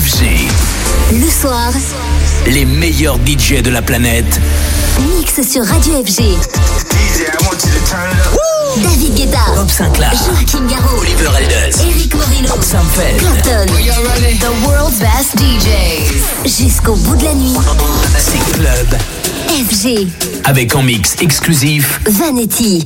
FG. Le soir, Les meilleurs DJ de la planète mix sur Radio FG. David Guetta, Bob Sinclair, Joachim Garraud, Oliver Elders, Eric Morillo, Sam Feld. The world's best DJs. Jusqu'au bout de la nuit. c'est Club FG, avec en mix exclusif Vanetti.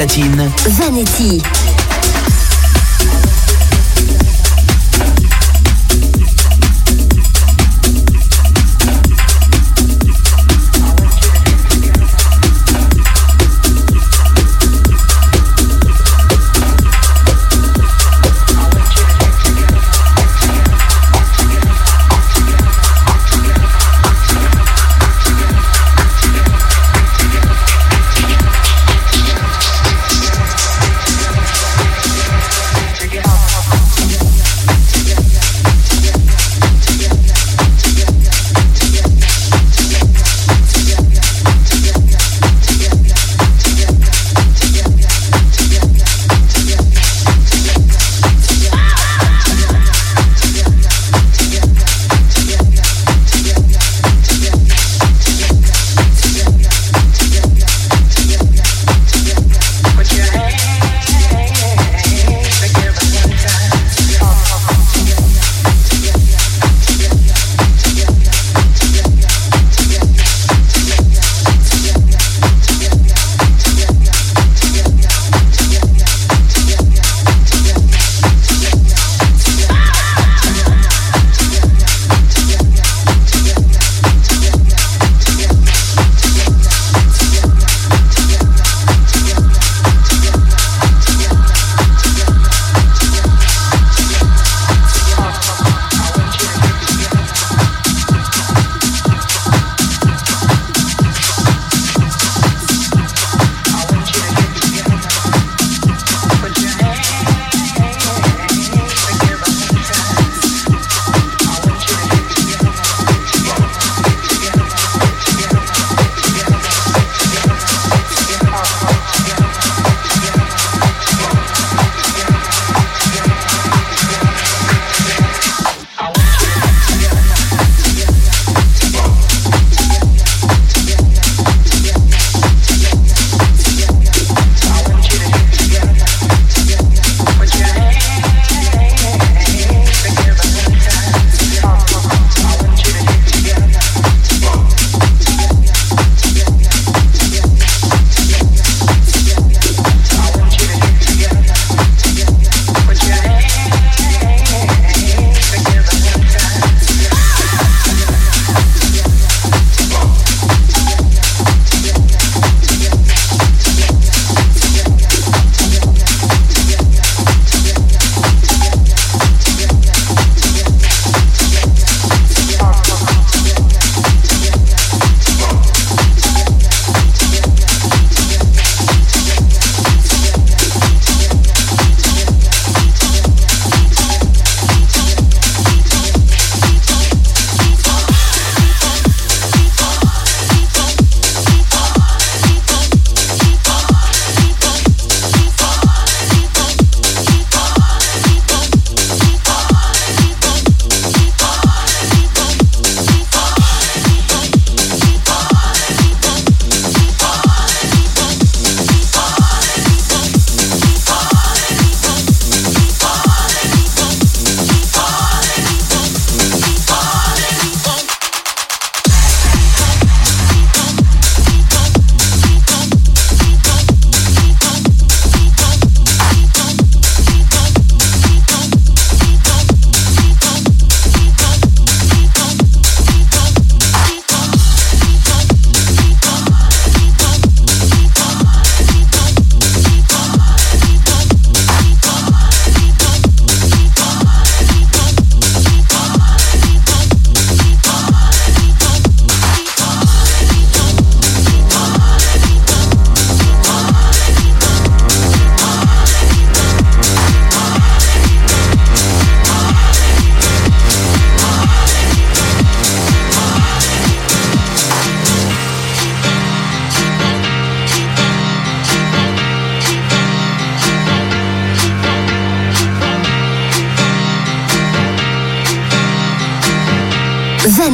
Avec au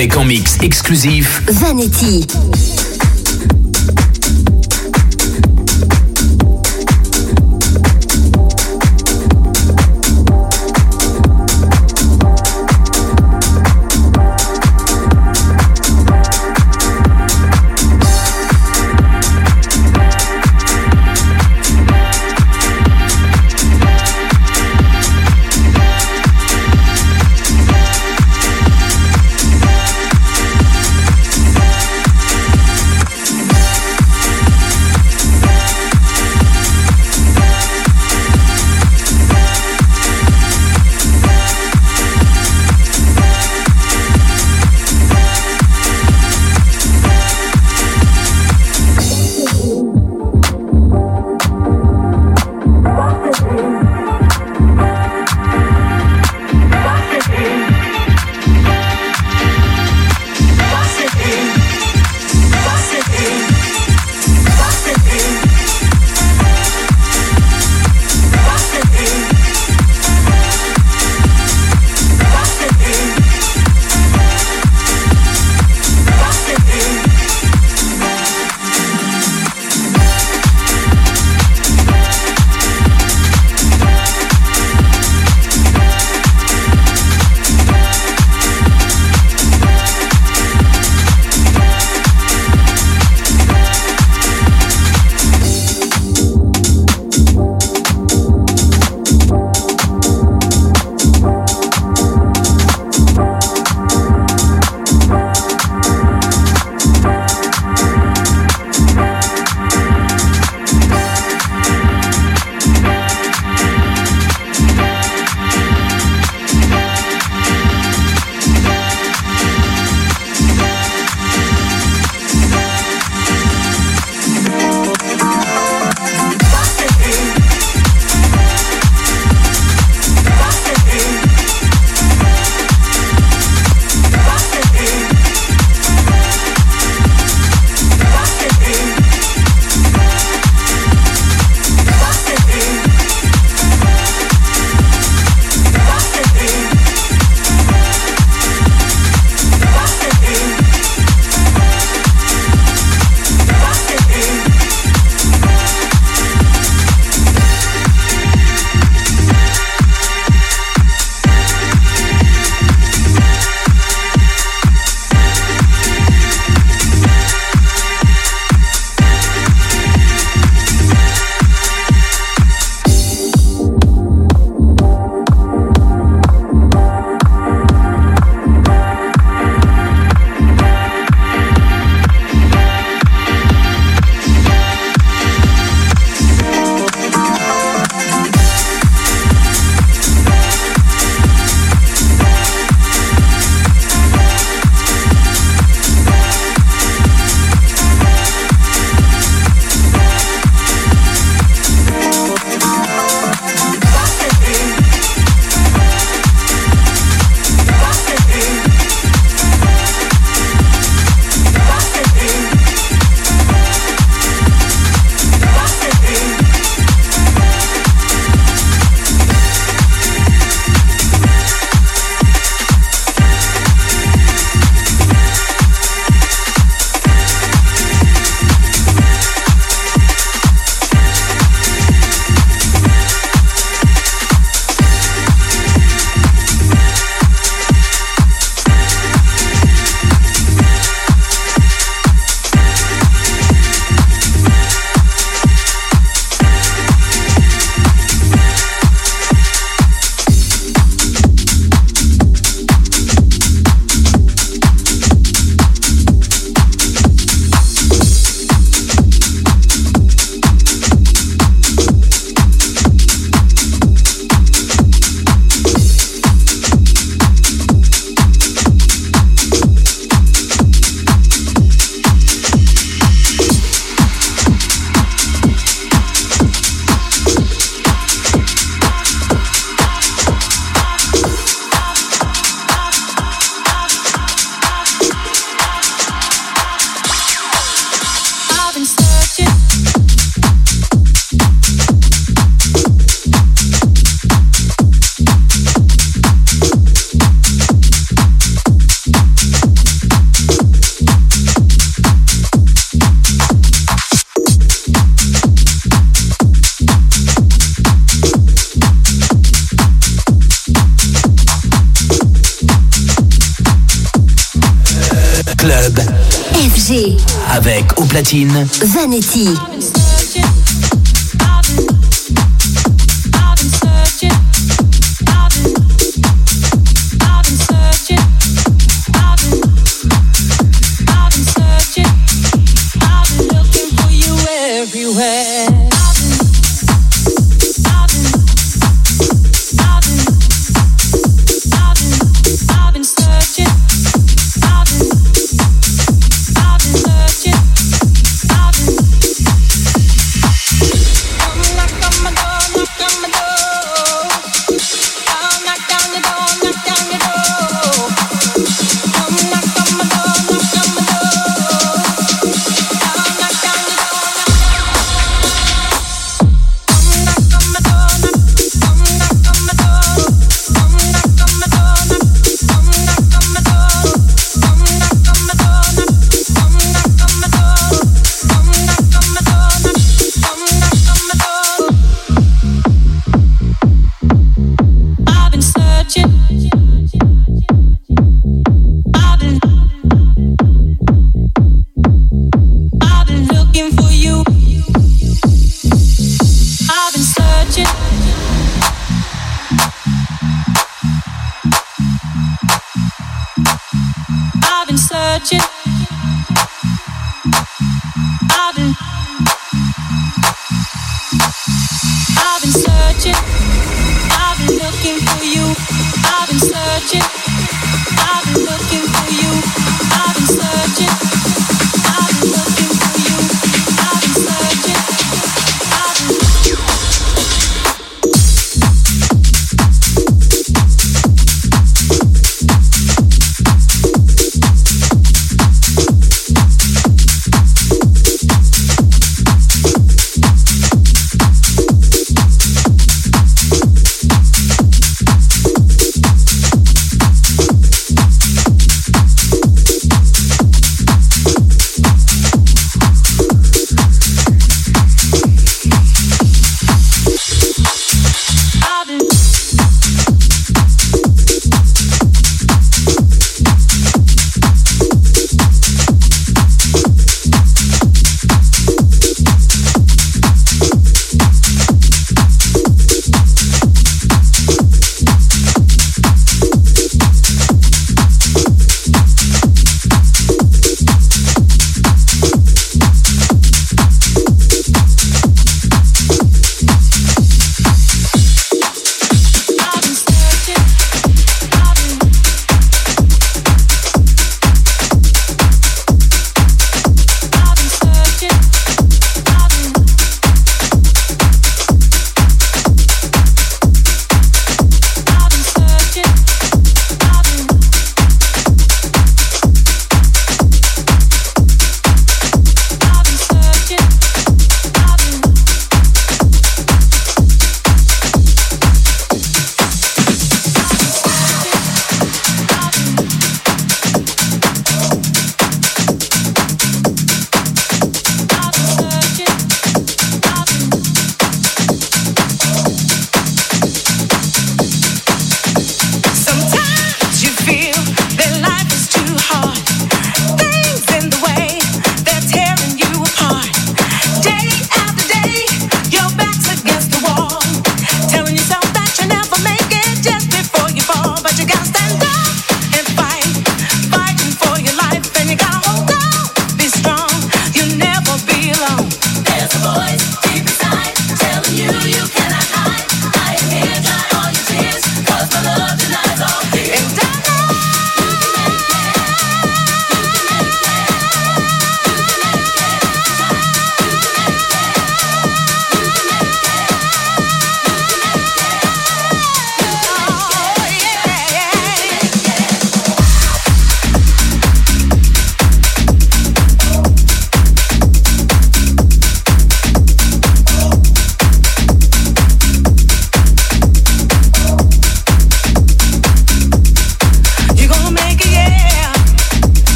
Avec en mix exclusif Vanity. Avec au platine Vanetti. touch.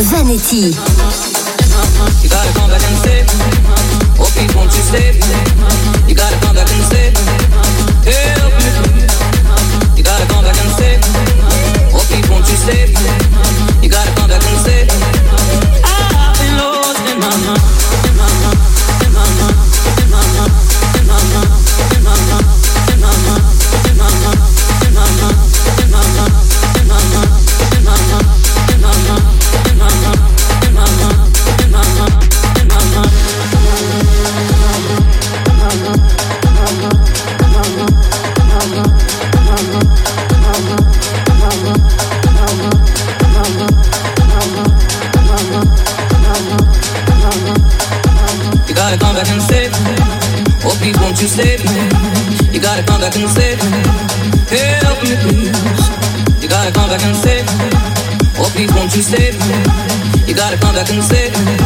Zanetti. tá com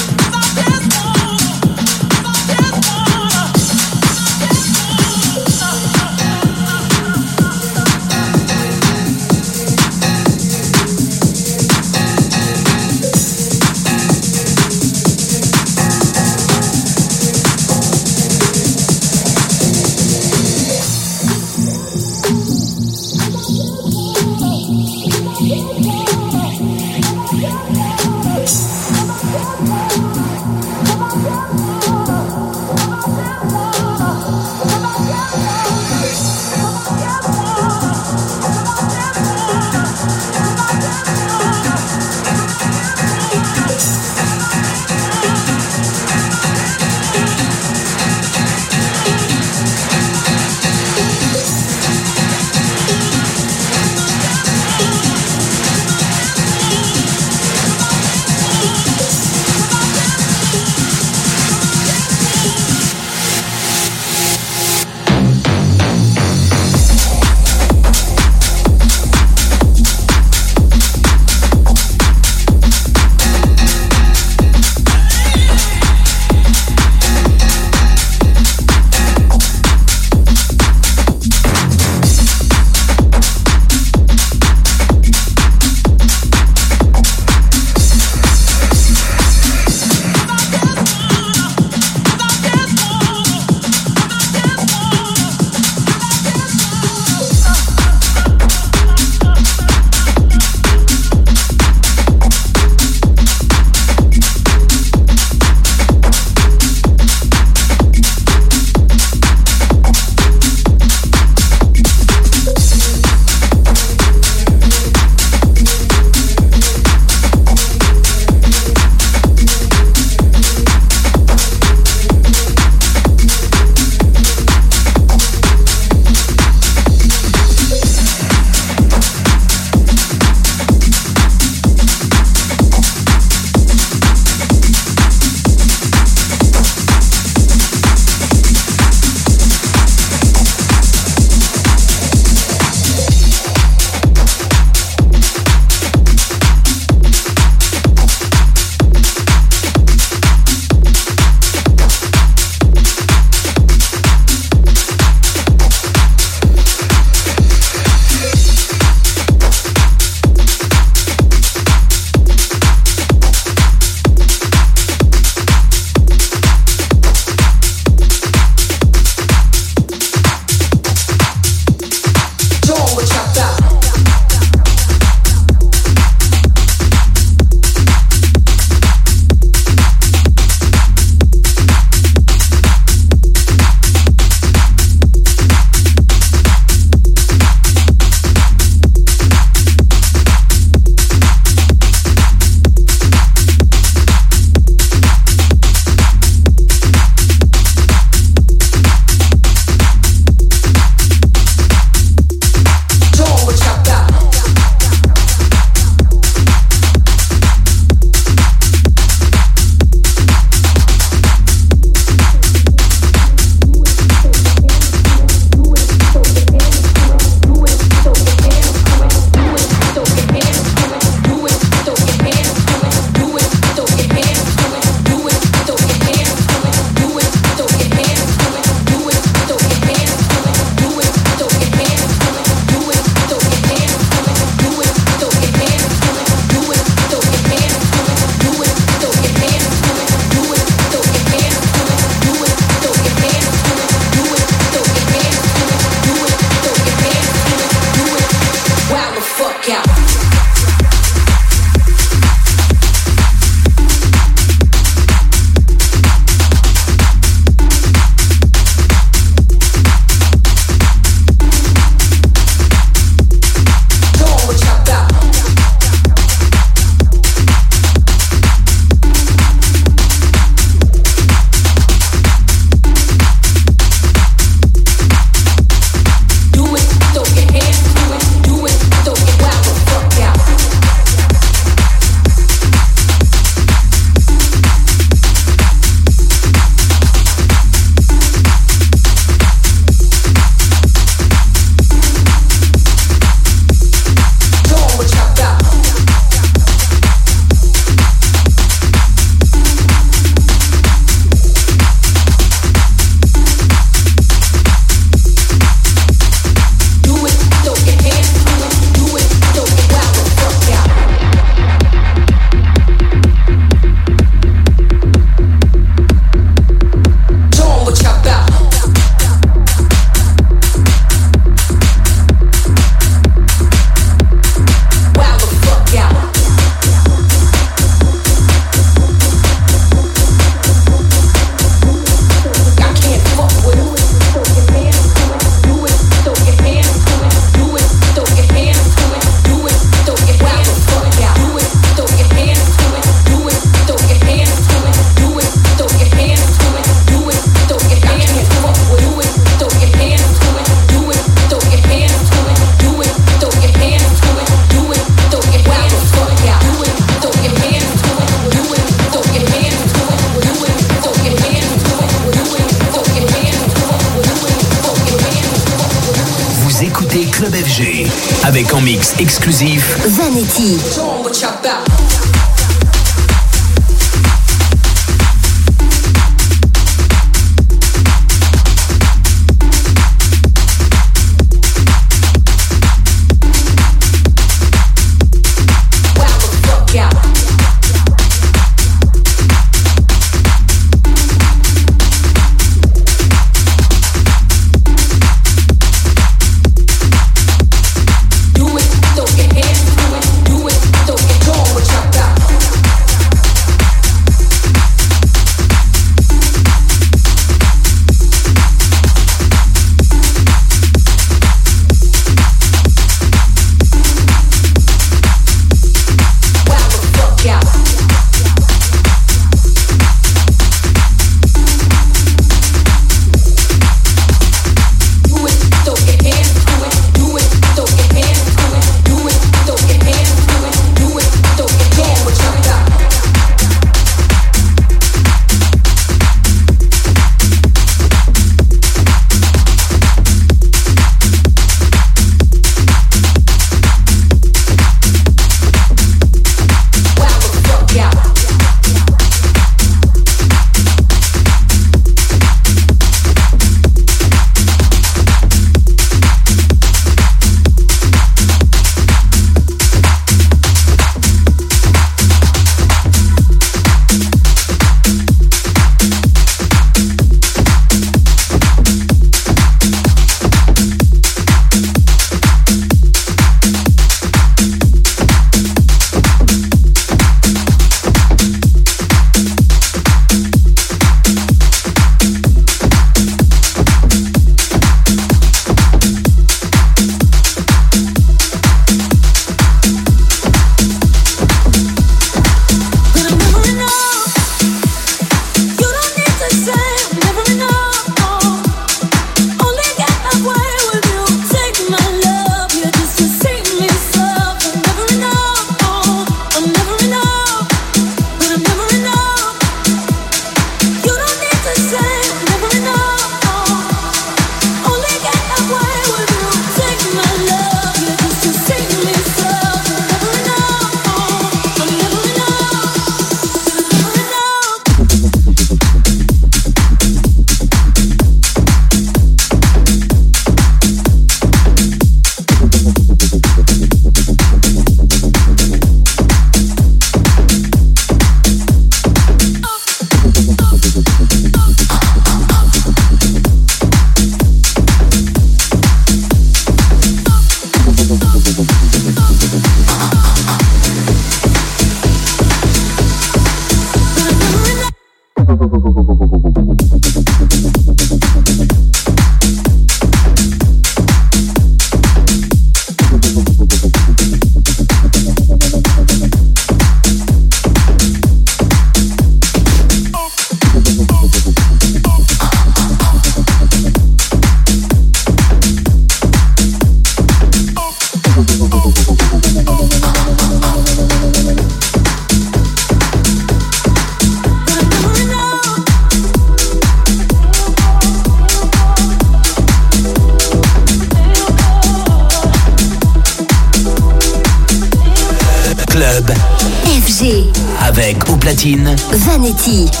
Valentine. Zanetti.